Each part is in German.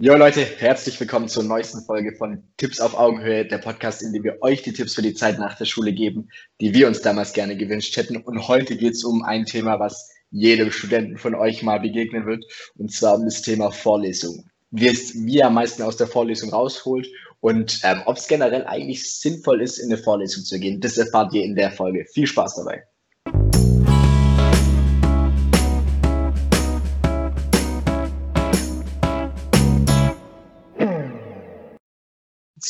Jo Leute, herzlich willkommen zur neuesten Folge von Tipps auf Augenhöhe, der Podcast, in dem wir euch die Tipps für die Zeit nach der Schule geben, die wir uns damals gerne gewünscht hätten. Und heute geht es um ein Thema, was jedem Studenten von euch mal begegnen wird, und zwar um das Thema Vorlesung. Wie es wie am meisten aus der Vorlesung rausholt und ähm, ob es generell eigentlich sinnvoll ist, in eine Vorlesung zu gehen. Das erfahrt ihr in der Folge. Viel Spaß dabei.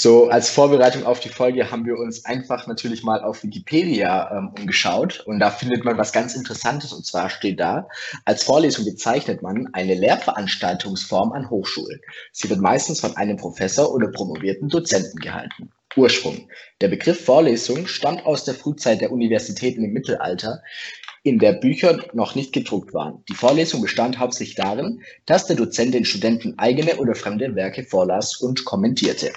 So, als Vorbereitung auf die Folge haben wir uns einfach natürlich mal auf Wikipedia ähm, umgeschaut und da findet man was ganz Interessantes und zwar steht da, als Vorlesung bezeichnet man eine Lehrveranstaltungsform an Hochschulen. Sie wird meistens von einem Professor oder promovierten Dozenten gehalten. Ursprung. Der Begriff Vorlesung stammt aus der Frühzeit der Universitäten im Mittelalter, in der Bücher noch nicht gedruckt waren. Die Vorlesung bestand hauptsächlich darin, dass der Dozent den Studenten eigene oder fremde Werke vorlas und kommentierte.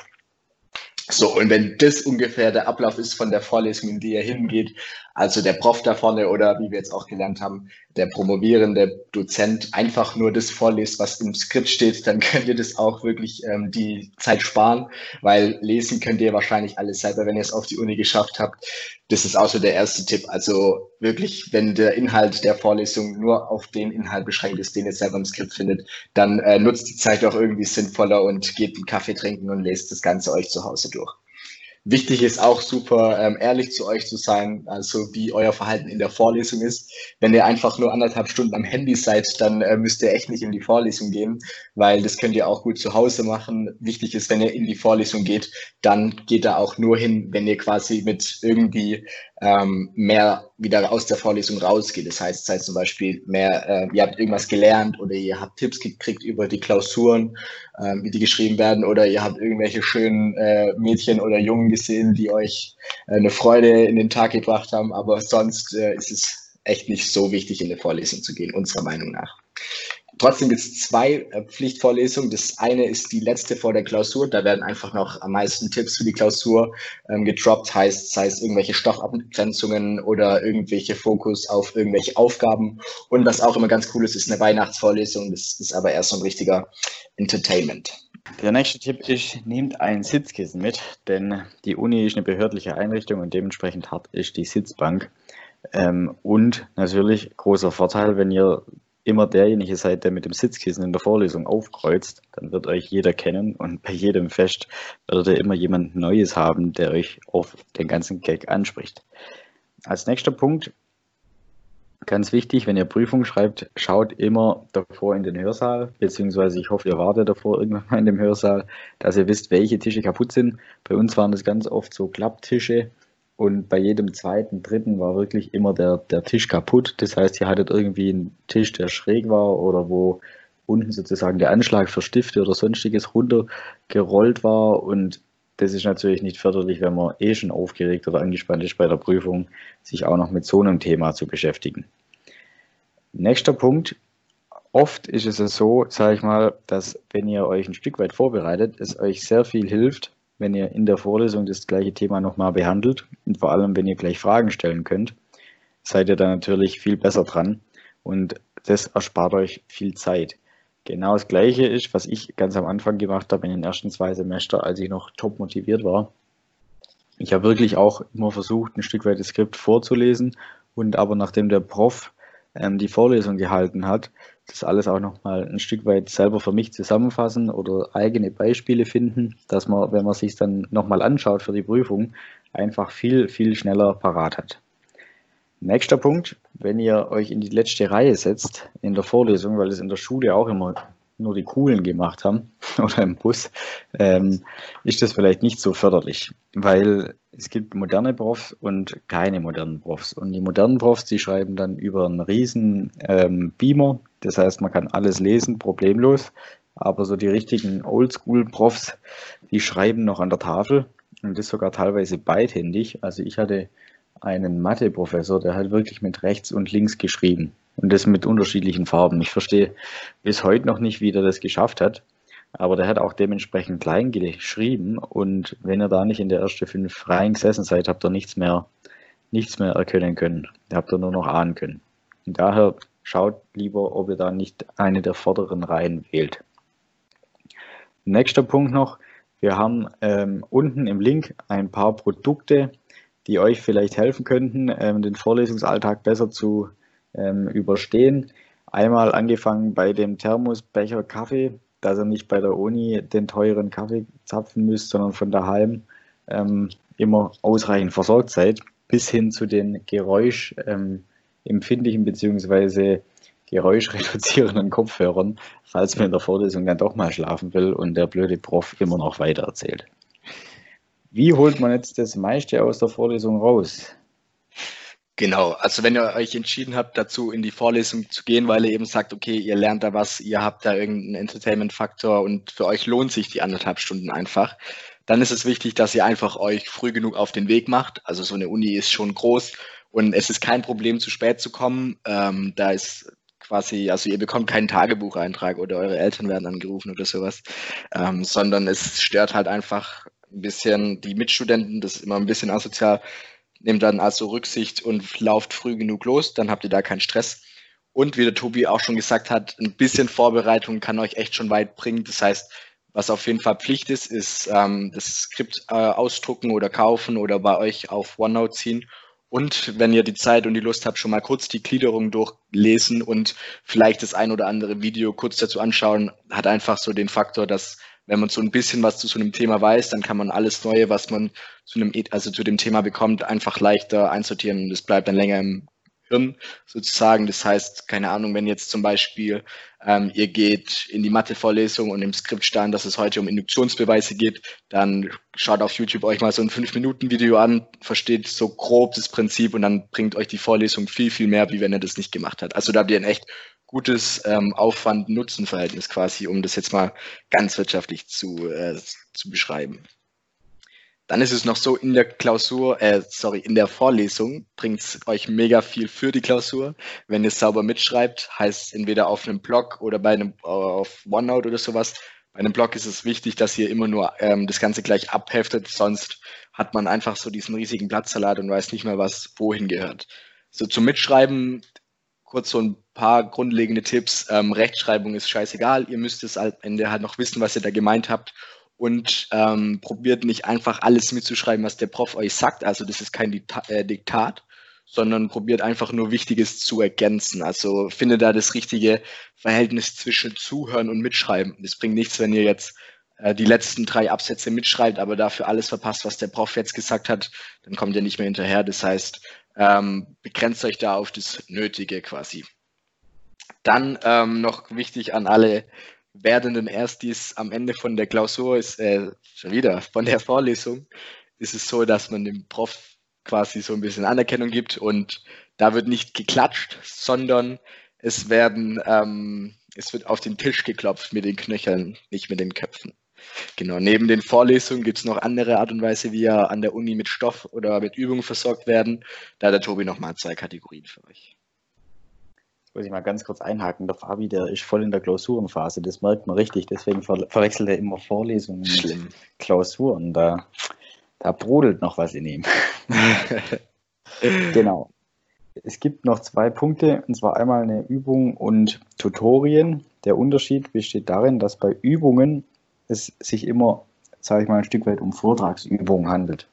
So, und wenn das ungefähr der Ablauf ist von der Vorlesung, in die er hingeht, also der Prof da vorne oder wie wir jetzt auch gelernt haben, der promovierende Dozent einfach nur das vorliest, was im Skript steht, dann könnt ihr das auch wirklich ähm, die Zeit sparen, weil lesen könnt ihr wahrscheinlich alles selber, wenn ihr es auf die Uni geschafft habt. Das ist auch so der erste Tipp. Also wirklich, wenn der Inhalt der Vorlesung nur auf den Inhalt beschränkt ist, den ihr selber im Skript findet, dann äh, nutzt die Zeit auch irgendwie sinnvoller und geht einen Kaffee trinken und lest das Ganze euch zu Hause durch. Wichtig ist auch super ähm, ehrlich zu euch zu sein, also wie euer Verhalten in der Vorlesung ist. Wenn ihr einfach nur anderthalb Stunden am Handy seid, dann äh, müsst ihr echt nicht in die Vorlesung gehen, weil das könnt ihr auch gut zu Hause machen. Wichtig ist, wenn ihr in die Vorlesung geht, dann geht da auch nur hin, wenn ihr quasi mit irgendwie ähm, mehr wieder aus der Vorlesung rausgeht. Das heißt, seid zum Beispiel mehr, äh, ihr habt irgendwas gelernt oder ihr habt Tipps gekriegt über die Klausuren, ähm, wie die geschrieben werden, oder ihr habt irgendwelche schönen äh, Mädchen oder Jungen gesehen, die euch äh, eine Freude in den Tag gebracht haben. Aber sonst äh, ist es echt nicht so wichtig, in eine Vorlesung zu gehen, unserer Meinung nach. Trotzdem gibt es zwei äh, Pflichtvorlesungen. Das eine ist die letzte vor der Klausur. Da werden einfach noch am meisten Tipps für die Klausur ähm, gedroppt, heißt, sei es irgendwelche Stoffabgrenzungen oder irgendwelche Fokus auf irgendwelche Aufgaben. Und was auch immer ganz cool ist, ist eine Weihnachtsvorlesung. Das ist aber erst so ein richtiger Entertainment. Der nächste Tipp ist, nehmt ein Sitzkissen mit, denn die Uni ist eine behördliche Einrichtung und dementsprechend hart ist die Sitzbank. Ähm, und natürlich großer Vorteil, wenn ihr immer derjenige seid, der mit dem Sitzkissen in der Vorlesung aufkreuzt, dann wird euch jeder kennen und bei jedem Fest werdet ihr immer jemand Neues haben, der euch auf den ganzen Gag anspricht. Als nächster Punkt, ganz wichtig, wenn ihr Prüfung schreibt, schaut immer davor in den Hörsaal, beziehungsweise ich hoffe, ihr wartet davor irgendwann mal in dem Hörsaal, dass ihr wisst, welche Tische kaputt sind. Bei uns waren das ganz oft so Klapptische, und bei jedem zweiten, dritten war wirklich immer der, der Tisch kaputt. Das heißt, ihr hattet irgendwie einen Tisch, der schräg war oder wo unten sozusagen der Anschlag für Stifte oder sonstiges runtergerollt war. Und das ist natürlich nicht förderlich, wenn man eh schon aufgeregt oder angespannt ist bei der Prüfung, sich auch noch mit so einem Thema zu beschäftigen. Nächster Punkt. Oft ist es so, sage ich mal, dass wenn ihr euch ein Stück weit vorbereitet, es euch sehr viel hilft, wenn ihr in der Vorlesung das gleiche Thema nochmal behandelt und vor allem, wenn ihr gleich Fragen stellen könnt, seid ihr da natürlich viel besser dran und das erspart euch viel Zeit. Genau das gleiche ist, was ich ganz am Anfang gemacht habe in den ersten zwei Semester, als ich noch top motiviert war. Ich habe wirklich auch immer versucht, ein Stück weit das Skript vorzulesen und aber nachdem der Prof ähm, die Vorlesung gehalten hat, das alles auch nochmal ein Stück weit selber für mich zusammenfassen oder eigene Beispiele finden, dass man, wenn man sich dann nochmal anschaut für die Prüfung, einfach viel, viel schneller parat hat. Nächster Punkt, wenn ihr euch in die letzte Reihe setzt in der Vorlesung, weil es in der Schule auch immer nur die Coolen gemacht haben oder im Bus, ähm, ist das vielleicht nicht so förderlich, weil es gibt moderne Profs und keine modernen Profs. Und die modernen Profs, die schreiben dann über einen riesen ähm, Beamer, das heißt, man kann alles lesen, problemlos. Aber so die richtigen Oldschool-Profs, die schreiben noch an der Tafel und das sogar teilweise beidhändig. Also ich hatte einen Mathe-Professor, der hat wirklich mit rechts und links geschrieben. Und das mit unterschiedlichen Farben. Ich verstehe bis heute noch nicht, wie der das geschafft hat. Aber der hat auch dementsprechend klein geschrieben. Und wenn ihr da nicht in der ersten fünf Reihen gesessen seid, habt ihr nichts mehr, nichts mehr erkennen können. Habt ihr nur noch ahnen können. Und daher schaut lieber, ob ihr da nicht eine der vorderen Reihen wählt. Nächster Punkt noch, wir haben ähm, unten im Link ein paar Produkte, die euch vielleicht helfen könnten, ähm, den Vorlesungsalltag besser zu ähm, überstehen. Einmal angefangen bei dem Thermosbecher Kaffee, dass ihr nicht bei der Uni den teuren Kaffee zapfen müsst, sondern von daheim ähm, immer ausreichend versorgt seid, bis hin zu den geräuschempfindlichen ähm, bzw. geräuschreduzierenden Kopfhörern, falls man in der Vorlesung dann doch mal schlafen will und der blöde Prof immer noch weiter erzählt. Wie holt man jetzt das meiste aus der Vorlesung raus? Genau, also wenn ihr euch entschieden habt, dazu in die Vorlesung zu gehen, weil ihr eben sagt, okay, ihr lernt da was, ihr habt da irgendeinen Entertainment-Faktor und für euch lohnt sich die anderthalb Stunden einfach, dann ist es wichtig, dass ihr einfach euch früh genug auf den Weg macht. Also so eine Uni ist schon groß und es ist kein Problem, zu spät zu kommen. Ähm, da ist quasi, also ihr bekommt keinen Tagebucheintrag oder eure Eltern werden angerufen oder sowas, ähm, sondern es stört halt einfach ein bisschen die Mitstudenten, das ist immer ein bisschen asozial, nehmt dann also Rücksicht und lauft früh genug los, dann habt ihr da keinen Stress. Und wie der Tobi auch schon gesagt hat, ein bisschen Vorbereitung kann euch echt schon weit bringen. Das heißt, was auf jeden Fall Pflicht ist, ist ähm, das Skript äh, ausdrucken oder kaufen oder bei euch auf OneNote ziehen. Und wenn ihr die Zeit und die Lust habt, schon mal kurz die Gliederung durchlesen und vielleicht das ein oder andere Video kurz dazu anschauen, hat einfach so den Faktor, dass wenn man so ein bisschen was zu so einem Thema weiß, dann kann man alles Neue, was man zu einem, also zu dem Thema bekommt, einfach leichter einsortieren und es bleibt dann länger im Hirn sozusagen. Das heißt, keine Ahnung, wenn jetzt zum Beispiel ähm, ihr geht in die Mathe-Vorlesung und im Skript stand, dass es heute um Induktionsbeweise geht, dann schaut auf YouTube euch mal so ein 5-Minuten-Video an, versteht so grob das Prinzip und dann bringt euch die Vorlesung viel, viel mehr, wie wenn ihr das nicht gemacht habt. Also da habt ihr ein echt gutes ähm, Aufwand-Nutzen-Verhältnis quasi, um das jetzt mal ganz wirtschaftlich zu, äh, zu beschreiben. Dann ist es noch so, in der Klausur, äh, sorry, in der Vorlesung bringt es euch mega viel für die Klausur. Wenn ihr sauber mitschreibt, heißt entweder auf einem Blog oder bei einem auf OneNote oder sowas. Bei einem Blog ist es wichtig, dass ihr immer nur ähm, das Ganze gleich abheftet, sonst hat man einfach so diesen riesigen Blattsalat und weiß nicht mehr, was wohin gehört. So zum Mitschreiben kurz so ein paar grundlegende Tipps. Ähm, Rechtschreibung ist scheißegal. Ihr müsst es am Ende halt noch wissen, was ihr da gemeint habt. Und ähm, probiert nicht einfach alles mitzuschreiben, was der Prof euch sagt. Also das ist kein äh, Diktat, sondern probiert einfach nur Wichtiges zu ergänzen. Also findet da das richtige Verhältnis zwischen Zuhören und Mitschreiben. Das bringt nichts, wenn ihr jetzt äh, die letzten drei Absätze mitschreibt, aber dafür alles verpasst, was der Prof jetzt gesagt hat, dann kommt ihr nicht mehr hinterher. Das heißt, ähm, begrenzt euch da auf das Nötige quasi. Dann ähm, noch wichtig an alle werdenden Erstis am Ende von der Klausur ist, äh, schon wieder von der Vorlesung, ist es so, dass man dem Prof quasi so ein bisschen Anerkennung gibt und da wird nicht geklatscht, sondern es werden, ähm, es wird auf den Tisch geklopft mit den Knöcheln, nicht mit den Köpfen. Genau, neben den Vorlesungen gibt es noch andere Art und Weise, wie ihr an der Uni mit Stoff oder mit Übungen versorgt werden. Da hat der Tobi nochmal zwei Kategorien für euch. Muss ich mal ganz kurz einhaken. Der Fabi, der ist voll in der Klausurenphase, das merkt man richtig. Deswegen ver verwechselt er immer Vorlesungen Schlimm. mit Klausuren. Da, da brodelt noch was in ihm. genau. Es gibt noch zwei Punkte, und zwar einmal eine Übung und Tutorien. Der Unterschied besteht darin, dass bei Übungen es sich immer, sage ich mal, ein Stück weit um Vortragsübungen handelt.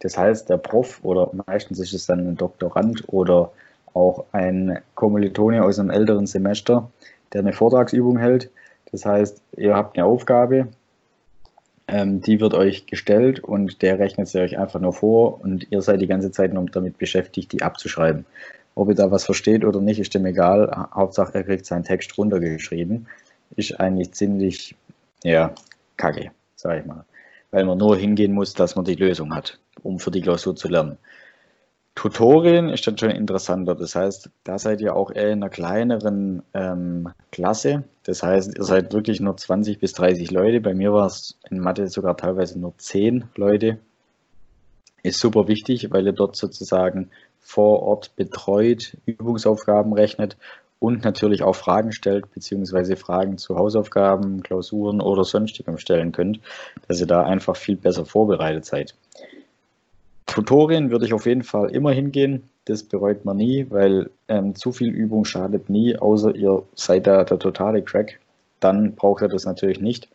Das heißt, der Prof oder meistens ist es dann ein Doktorand oder auch ein Kommilitone aus einem älteren Semester, der eine Vortragsübung hält. Das heißt, ihr habt eine Aufgabe, ähm, die wird euch gestellt und der rechnet sie euch einfach nur vor und ihr seid die ganze Zeit nur damit beschäftigt, die abzuschreiben. Ob ihr da was versteht oder nicht, ist dem egal. Hauptsache, er kriegt seinen Text runtergeschrieben. Ist eigentlich ziemlich, ja, kacke, sage ich mal. Weil man nur hingehen muss, dass man die Lösung hat, um für die Klausur zu lernen. Tutorien ist dann schon interessanter. Das heißt, da seid ihr auch eher in einer kleineren ähm, Klasse. Das heißt, ihr seid wirklich nur 20 bis 30 Leute. Bei mir war es in Mathe sogar teilweise nur 10 Leute. Ist super wichtig, weil ihr dort sozusagen vor Ort betreut, Übungsaufgaben rechnet und natürlich auch Fragen stellt, beziehungsweise Fragen zu Hausaufgaben, Klausuren oder sonstigem stellen könnt, dass ihr da einfach viel besser vorbereitet seid. Tutorien würde ich auf jeden Fall immer hingehen, das bereut man nie, weil ähm, zu viel Übung schadet nie, außer ihr seid da der totale Crack, dann braucht ihr das natürlich nicht.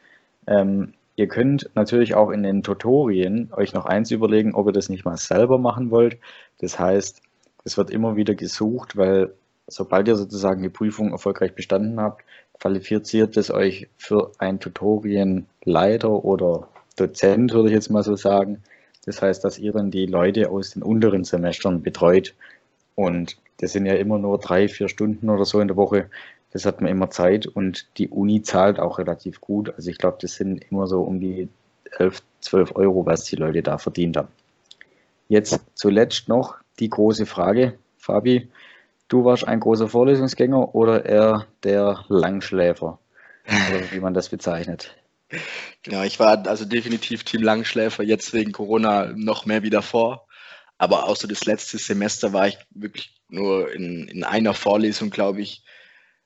Ähm, ihr könnt natürlich auch in den Tutorien euch noch eins überlegen, ob ihr das nicht mal selber machen wollt. Das heißt, es wird immer wieder gesucht, weil sobald ihr sozusagen die Prüfung erfolgreich bestanden habt, qualifiziert es euch für ein Tutorienleiter oder Dozent, würde ich jetzt mal so sagen. Das heißt, dass ihr dann die Leute aus den unteren Semestern betreut. Und das sind ja immer nur drei, vier Stunden oder so in der Woche. Das hat man immer Zeit und die Uni zahlt auch relativ gut. Also ich glaube, das sind immer so um die 11, 12 Euro, was die Leute da verdient haben. Jetzt zuletzt noch die große Frage, Fabi, du warst ein großer Vorlesungsgänger oder eher der Langschläfer, wie man das bezeichnet? Genau, ich war also definitiv Team Langschläfer, jetzt wegen Corona noch mehr wie davor. Aber so das letzte Semester war ich wirklich nur in, in einer Vorlesung, glaube ich,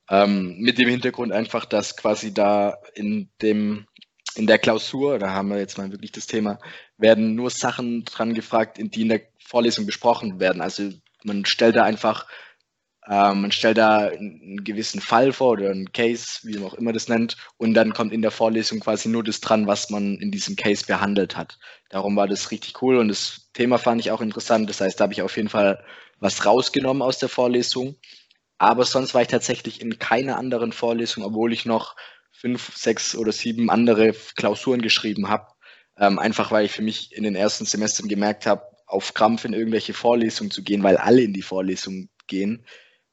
ähm, mit dem Hintergrund einfach, dass quasi da in dem in der Klausur, da haben wir jetzt mal wirklich das Thema, werden nur Sachen dran gefragt, die in der Vorlesung besprochen werden. Also man stellt da einfach, äh, man stellt da einen gewissen Fall vor oder einen Case, wie man auch immer das nennt, und dann kommt in der Vorlesung quasi nur das dran, was man in diesem Case behandelt hat. Darum war das richtig cool und das Thema fand ich auch interessant. Das heißt, da habe ich auf jeden Fall was rausgenommen aus der Vorlesung. Aber sonst war ich tatsächlich in keiner anderen Vorlesung, obwohl ich noch fünf, sechs oder sieben andere Klausuren geschrieben habe. Ähm, einfach weil ich für mich in den ersten Semestern gemerkt habe, auf Krampf in irgendwelche Vorlesungen zu gehen, weil alle in die Vorlesung gehen,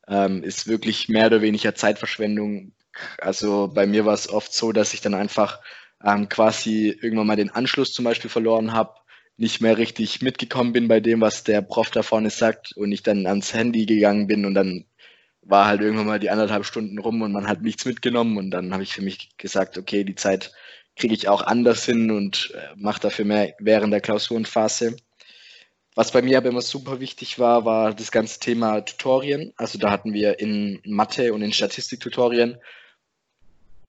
ähm, ist wirklich mehr oder weniger Zeitverschwendung. Also bei mir war es oft so, dass ich dann einfach ähm, quasi irgendwann mal den Anschluss zum Beispiel verloren habe, nicht mehr richtig mitgekommen bin bei dem, was der Prof da vorne sagt und ich dann ans Handy gegangen bin und dann war halt irgendwann mal die anderthalb Stunden rum und man hat nichts mitgenommen und dann habe ich für mich gesagt, okay, die Zeit kriege ich auch anders hin und äh, mache dafür mehr während der Klausurenphase. Was bei mir aber immer super wichtig war, war das ganze Thema Tutorien. Also da hatten wir in Mathe und in Statistik-Tutorien,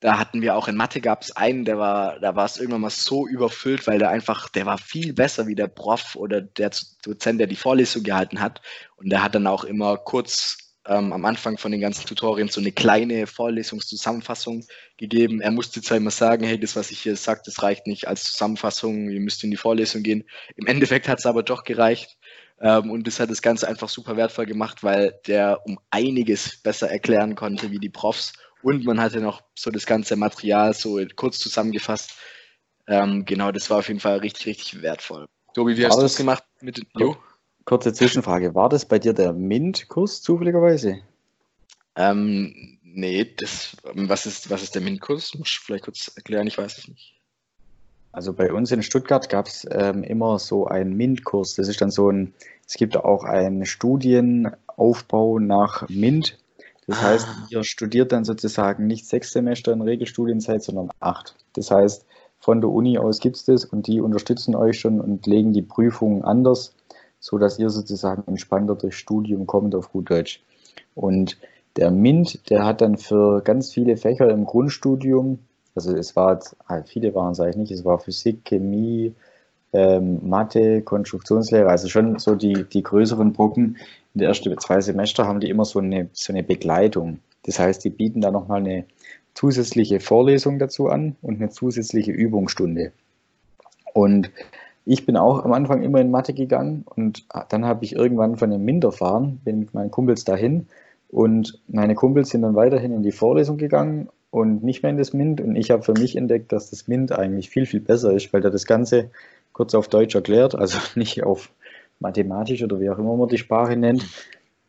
da hatten wir auch in Mathe gab es einen, der war, da war es irgendwann mal so überfüllt, weil der einfach, der war viel besser wie der Prof oder der Dozent, der die Vorlesung gehalten hat. Und der hat dann auch immer kurz ähm, am Anfang von den ganzen Tutorien so eine kleine Vorlesungszusammenfassung gegeben. Er musste zwar immer sagen, hey, das, was ich hier sage, das reicht nicht als Zusammenfassung, ihr müsst in die Vorlesung gehen. Im Endeffekt hat es aber doch gereicht. Ähm, und das hat das Ganze einfach super wertvoll gemacht, weil der um einiges besser erklären konnte wie die Profs. Und man hatte noch so das ganze Material so kurz zusammengefasst. Ähm, genau, das war auf jeden Fall richtig, richtig wertvoll. Tobi, wie hast du es gemacht mit Jo? Kurze Zwischenfrage. War das bei dir der MINT-Kurs zufälligerweise? Ähm, nee, das, was, ist, was ist der MINT-Kurs? Muss ich vielleicht kurz erklären, ich weiß es nicht. Also bei uns in Stuttgart gab es ähm, immer so einen MINT-Kurs. Das ist dann so ein, es gibt auch einen Studienaufbau nach MINT. Das ah. heißt, ihr studiert dann sozusagen nicht sechs Semester in Regelstudienzeit, sondern acht. Das heißt, von der Uni aus gibt es das und die unterstützen euch schon und legen die Prüfungen anders so dass ihr sozusagen entspannter durchs Studium kommt auf gut Deutsch. Und der MINT, der hat dann für ganz viele Fächer im Grundstudium, also es war, halt viele waren es eigentlich nicht, es war Physik, Chemie, ähm, Mathe, Konstruktionslehre, also schon so die, die größeren Brocken. In der ersten zwei Semester haben die immer so eine, so eine Begleitung. Das heißt, die bieten da nochmal eine zusätzliche Vorlesung dazu an und eine zusätzliche Übungsstunde. Und ich bin auch am Anfang immer in Mathe gegangen und dann habe ich irgendwann von dem MINT erfahren, bin mit meinen Kumpels dahin und meine Kumpels sind dann weiterhin in die Vorlesung gegangen und nicht mehr in das MINT und ich habe für mich entdeckt, dass das MINT eigentlich viel, viel besser ist, weil da das Ganze kurz auf Deutsch erklärt, also nicht auf mathematisch oder wie auch immer man die Sprache nennt.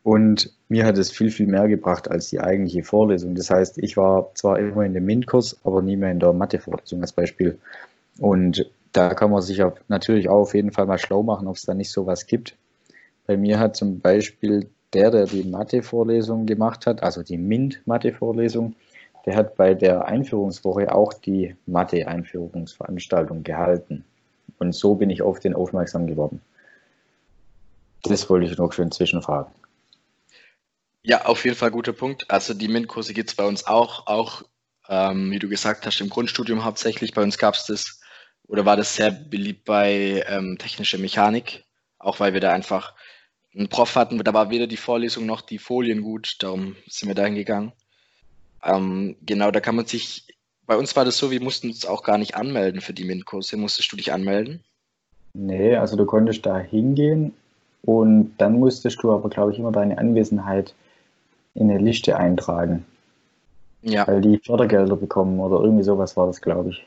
Und mir hat es viel, viel mehr gebracht als die eigentliche Vorlesung. Das heißt, ich war zwar immer in dem MINT-Kurs, aber nie mehr in der Mathe-Vorlesung als Beispiel. Und da kann man sich natürlich auch auf jeden Fall mal schlau machen, ob es da nicht sowas gibt. Bei mir hat zum Beispiel der, der die Mathe-Vorlesung gemacht hat, also die MINT-Mathe-Vorlesung, der hat bei der Einführungswoche auch die Mathe-Einführungsveranstaltung gehalten. Und so bin ich auf den aufmerksam geworden. Das wollte ich noch schön zwischenfragen. Ja, auf jeden Fall guter Punkt. Also die MINT-Kurse gibt es bei uns auch, auch ähm, wie du gesagt hast, im Grundstudium hauptsächlich. Bei uns gab es das oder war das sehr beliebt bei ähm, technischer Mechanik, auch weil wir da einfach einen Prof hatten, da war weder die Vorlesung noch die Folien gut, darum sind wir dahin gegangen. Ähm, genau, da kann man sich bei uns war das so, wir mussten uns auch gar nicht anmelden für die MINT-Kurse. Musstest du dich anmelden? Nee, also du konntest da hingehen und dann musstest du aber, glaube ich, immer deine Anwesenheit in eine Liste eintragen. Ja. Weil die Fördergelder bekommen oder irgendwie sowas war das, glaube ich.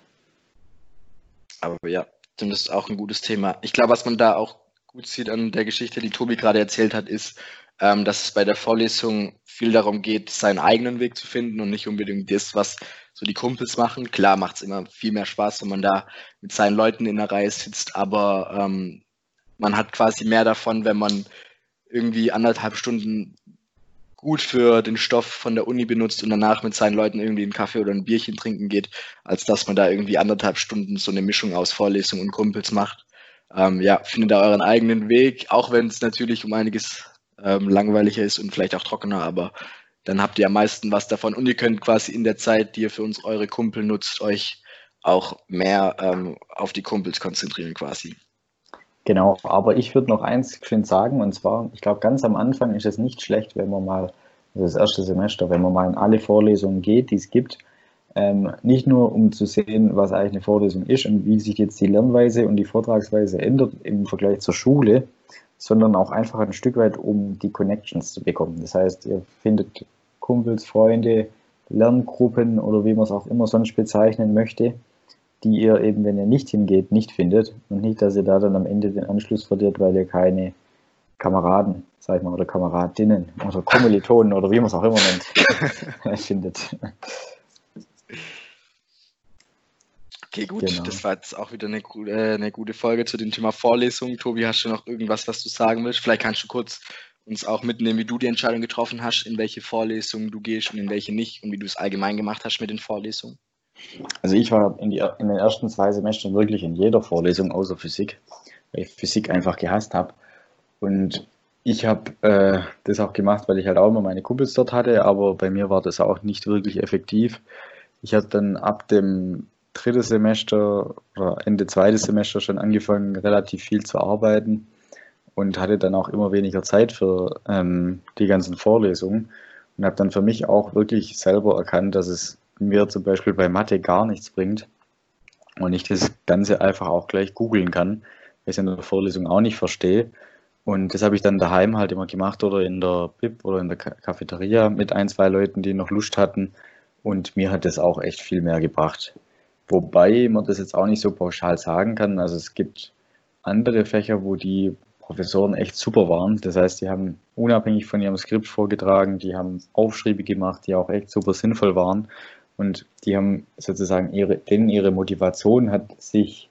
Aber ja, ist auch ein gutes Thema. Ich glaube, was man da auch gut sieht an der Geschichte, die Tobi gerade erzählt hat, ist, ähm, dass es bei der Vorlesung viel darum geht, seinen eigenen Weg zu finden und nicht unbedingt das, was so die Kumpels machen. Klar macht es immer viel mehr Spaß, wenn man da mit seinen Leuten in der Reihe sitzt, aber ähm, man hat quasi mehr davon, wenn man irgendwie anderthalb Stunden gut für den Stoff von der Uni benutzt und danach mit seinen Leuten irgendwie einen Kaffee oder ein Bierchen trinken geht, als dass man da irgendwie anderthalb Stunden so eine Mischung aus Vorlesung und Kumpels macht. Ähm, ja, findet da euren eigenen Weg, auch wenn es natürlich um einiges ähm, langweiliger ist und vielleicht auch trockener, aber dann habt ihr am meisten was davon und ihr könnt quasi in der Zeit, die ihr für uns eure Kumpel nutzt, euch auch mehr ähm, auf die Kumpels konzentrieren quasi. Genau, aber ich würde noch eins schön sagen, und zwar, ich glaube, ganz am Anfang ist es nicht schlecht, wenn man mal, also das erste Semester, wenn man mal in alle Vorlesungen geht, die es gibt, ähm, nicht nur um zu sehen, was eigentlich eine Vorlesung ist und wie sich jetzt die Lernweise und die Vortragsweise ändert im Vergleich zur Schule, sondern auch einfach ein Stück weit, um die Connections zu bekommen. Das heißt, ihr findet Kumpels, Freunde, Lerngruppen oder wie man es auch immer sonst bezeichnen möchte, die ihr eben, wenn ihr nicht hingeht, nicht findet und nicht, dass ihr da dann am Ende den Anschluss verliert, weil ihr keine Kameraden, sag ich mal, oder Kameradinnen oder Kommilitonen oder wie man es auch immer nennt, findet. Okay, gut. Genau. Das war jetzt auch wieder eine, äh, eine gute Folge zu dem Thema Vorlesung. Tobi, hast du noch irgendwas, was du sagen willst? Vielleicht kannst du kurz uns auch mitnehmen, wie du die Entscheidung getroffen hast, in welche Vorlesungen du gehst und in welche nicht und wie du es allgemein gemacht hast mit den Vorlesungen. Also ich war in, die, in den ersten zwei Semestern wirklich in jeder Vorlesung außer Physik, weil ich Physik einfach gehasst habe. Und ich habe äh, das auch gemacht, weil ich halt auch immer meine Kumpels dort hatte, aber bei mir war das auch nicht wirklich effektiv. Ich habe dann ab dem drittes Semester oder Ende zweites Semester schon angefangen, relativ viel zu arbeiten und hatte dann auch immer weniger Zeit für ähm, die ganzen Vorlesungen und habe dann für mich auch wirklich selber erkannt, dass es mir zum Beispiel bei Mathe gar nichts bringt und ich das Ganze einfach auch gleich googeln kann, weil ich es in der Vorlesung auch nicht verstehe. Und das habe ich dann daheim halt immer gemacht oder in der Bib oder in der Cafeteria mit ein, zwei Leuten, die noch Lust hatten. Und mir hat das auch echt viel mehr gebracht. Wobei man das jetzt auch nicht so pauschal sagen kann. Also es gibt andere Fächer, wo die Professoren echt super waren. Das heißt, die haben unabhängig von ihrem Skript vorgetragen, die haben Aufschriebe gemacht, die auch echt super sinnvoll waren. Und die haben sozusagen ihre, denen ihre Motivation hat sich,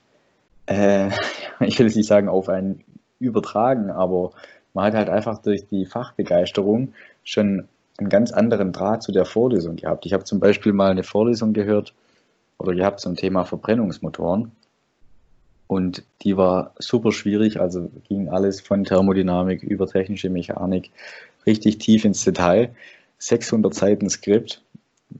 äh, ich will es nicht sagen, auf einen übertragen, aber man hat halt einfach durch die Fachbegeisterung schon einen ganz anderen Draht zu der Vorlesung gehabt. Ich habe zum Beispiel mal eine Vorlesung gehört, oder gehabt zum Thema Verbrennungsmotoren. Und die war super schwierig, also ging alles von Thermodynamik über technische Mechanik richtig tief ins Detail. 600 Seiten Skript,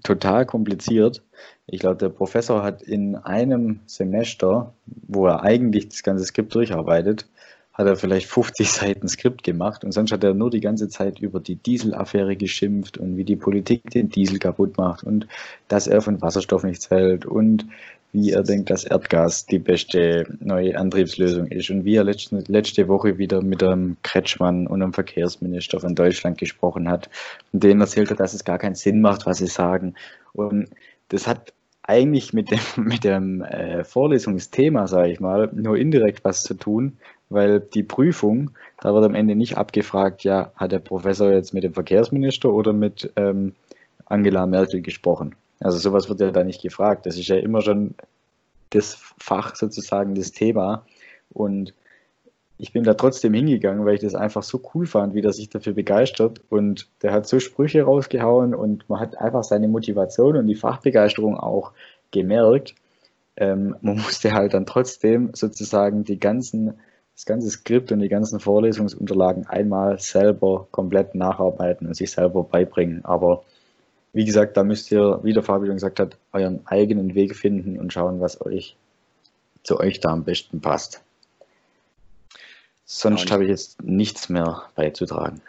total kompliziert. Ich glaube, der Professor hat in einem Semester, wo er eigentlich das ganze Skript durcharbeitet, hat er vielleicht 50 Seiten Skript gemacht und sonst hat er nur die ganze Zeit über die Dieselaffäre geschimpft und wie die Politik den Diesel kaputt macht und dass er von Wasserstoff nichts hält und wie er denkt, dass Erdgas die beste neue Antriebslösung ist und wie er letzte, letzte Woche wieder mit einem Kretschmann und einem Verkehrsminister von Deutschland gesprochen hat und denen erzählt hat, dass es gar keinen Sinn macht, was sie sagen. Und das hat eigentlich mit dem, mit dem äh, Vorlesungsthema, sage ich mal, nur indirekt was zu tun, weil die Prüfung, da wird am Ende nicht abgefragt, ja, hat der Professor jetzt mit dem Verkehrsminister oder mit ähm, Angela Merkel gesprochen. Also sowas wird ja da nicht gefragt. Das ist ja immer schon das Fach sozusagen, das Thema. Und ich bin da trotzdem hingegangen, weil ich das einfach so cool fand, wie der sich dafür begeistert. Und der hat so Sprüche rausgehauen und man hat einfach seine Motivation und die Fachbegeisterung auch gemerkt. Ähm, man musste halt dann trotzdem sozusagen die ganzen das ganze Skript und die ganzen Vorlesungsunterlagen einmal selber komplett nacharbeiten und sich selber beibringen. Aber wie gesagt, da müsst ihr, wie der Fabio gesagt hat, euren eigenen Weg finden und schauen, was euch zu euch da am besten passt. Sonst habe ich jetzt nichts mehr beizutragen.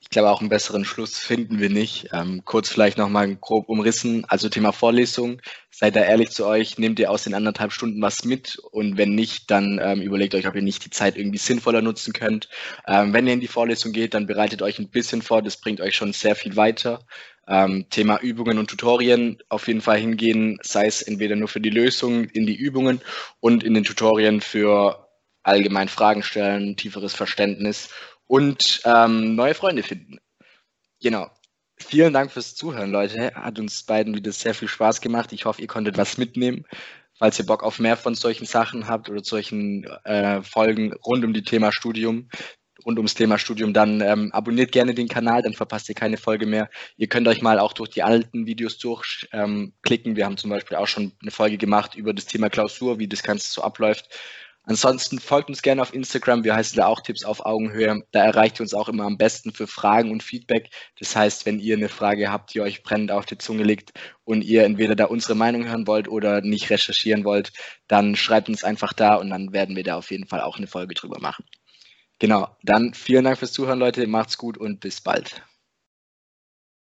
Ich glaube, auch einen besseren Schluss finden wir nicht. Ähm, kurz vielleicht nochmal grob umrissen. Also Thema Vorlesung. Seid da ehrlich zu euch. Nehmt ihr aus den anderthalb Stunden was mit? Und wenn nicht, dann ähm, überlegt euch, ob ihr nicht die Zeit irgendwie sinnvoller nutzen könnt. Ähm, wenn ihr in die Vorlesung geht, dann bereitet euch ein bisschen vor. Das bringt euch schon sehr viel weiter. Ähm, Thema Übungen und Tutorien auf jeden Fall hingehen, sei es entweder nur für die Lösung in die Übungen und in den Tutorien für allgemein Fragen stellen, tieferes Verständnis und ähm, neue Freunde finden. Genau. Vielen Dank fürs Zuhören, Leute. Hat uns beiden wieder sehr viel Spaß gemacht. Ich hoffe, ihr konntet was mitnehmen. Falls ihr Bock auf mehr von solchen Sachen habt oder solchen äh, Folgen rund um die Thema Studium, rund ums Thema Studium, dann ähm, abonniert gerne den Kanal, dann verpasst ihr keine Folge mehr. Ihr könnt euch mal auch durch die alten Videos durchklicken. Ähm, Wir haben zum Beispiel auch schon eine Folge gemacht über das Thema Klausur, wie das Ganze so abläuft. Ansonsten folgt uns gerne auf Instagram. Wir heißen da auch Tipps auf Augenhöhe. Da erreicht ihr uns auch immer am besten für Fragen und Feedback. Das heißt, wenn ihr eine Frage habt, die euch brennend auf die Zunge liegt und ihr entweder da unsere Meinung hören wollt oder nicht recherchieren wollt, dann schreibt uns einfach da und dann werden wir da auf jeden Fall auch eine Folge drüber machen. Genau, dann vielen Dank fürs Zuhören, Leute. Macht's gut und bis bald.